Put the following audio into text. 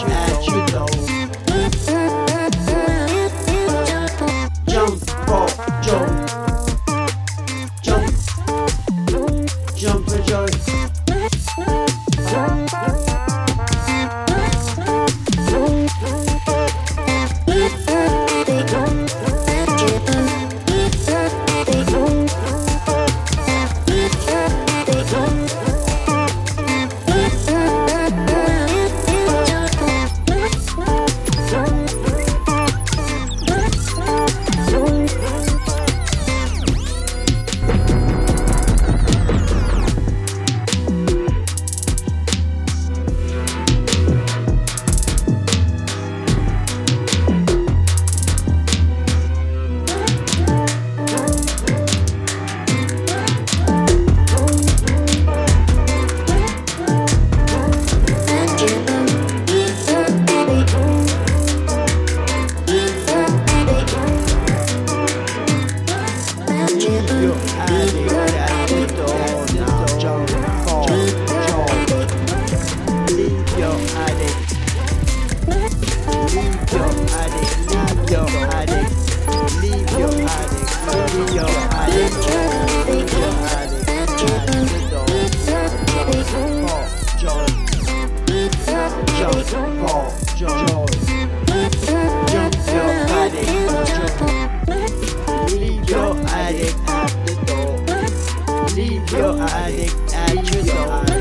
at. Jump, ball, jump. Jump. Jump for joy. jump, fall, jump, jump your attic. Leave your at the door. Leave your addict at your door.